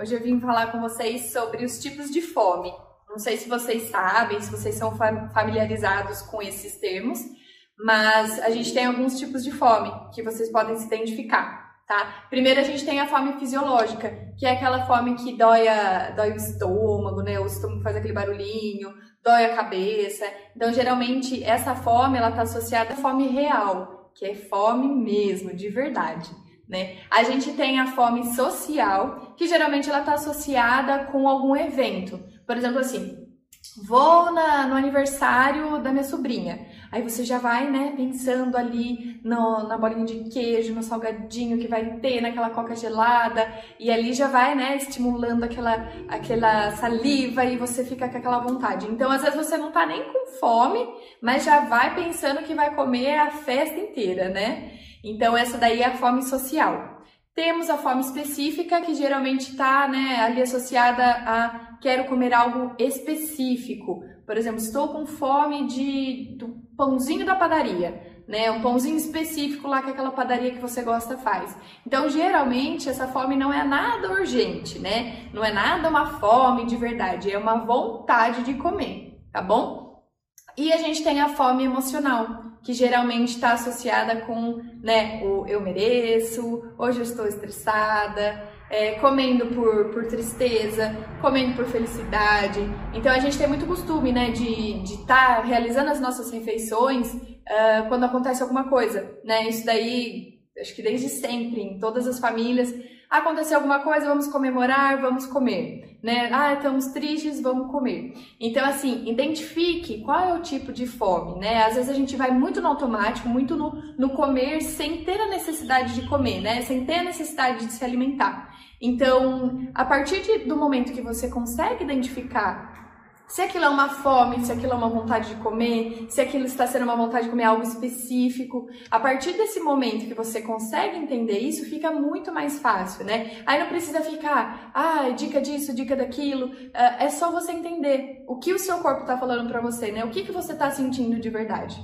Hoje eu vim falar com vocês sobre os tipos de fome. Não sei se vocês sabem, se vocês são familiarizados com esses termos, mas a gente tem alguns tipos de fome que vocês podem se identificar. Tá? Primeiro a gente tem a fome fisiológica, que é aquela fome que dói, a, dói o estômago, né? O estômago faz aquele barulhinho, dói a cabeça. Então, geralmente, essa fome ela está associada à fome real, que é fome mesmo, de verdade. Né? A gente tem a fome social, que geralmente ela está associada com algum evento. Por exemplo, assim, Vou na, no aniversário da minha sobrinha. Aí você já vai, né, pensando ali no, na bolinha de queijo, no salgadinho que vai ter, naquela coca gelada, e ali já vai, né, estimulando aquela, aquela saliva e você fica com aquela vontade. Então, às vezes você não tá nem com fome, mas já vai pensando que vai comer a festa inteira, né? Então, essa daí é a fome social. Temos a fome específica, que geralmente está né, ali associada a quero comer algo específico. Por exemplo, estou com fome de, do pãozinho da padaria, né? Um pãozinho específico lá que aquela padaria que você gosta faz. Então, geralmente, essa fome não é nada urgente, né? Não é nada uma fome de verdade, é uma vontade de comer, tá bom? E a gente tem a fome emocional, que geralmente está associada com né, o eu mereço, hoje eu estou estressada, é, comendo por, por tristeza, comendo por felicidade. Então a gente tem muito costume né, de estar tá realizando as nossas refeições uh, quando acontece alguma coisa. Né? Isso daí, acho que desde sempre, em todas as famílias, aconteceu alguma coisa, vamos comemorar, vamos comer, né? Ah, estamos tristes, vamos comer. Então, assim, identifique qual é o tipo de fome, né? Às vezes a gente vai muito no automático, muito no, no comer, sem ter a necessidade de comer, né? Sem ter a necessidade de se alimentar. Então, a partir de, do momento que você consegue identificar se aquilo é uma fome, se aquilo é uma vontade de comer, se aquilo está sendo uma vontade de comer algo específico. A partir desse momento que você consegue entender isso, fica muito mais fácil, né? Aí não precisa ficar, ah, dica disso, dica daquilo. É só você entender o que o seu corpo está falando para você, né? O que, que você está sentindo de verdade.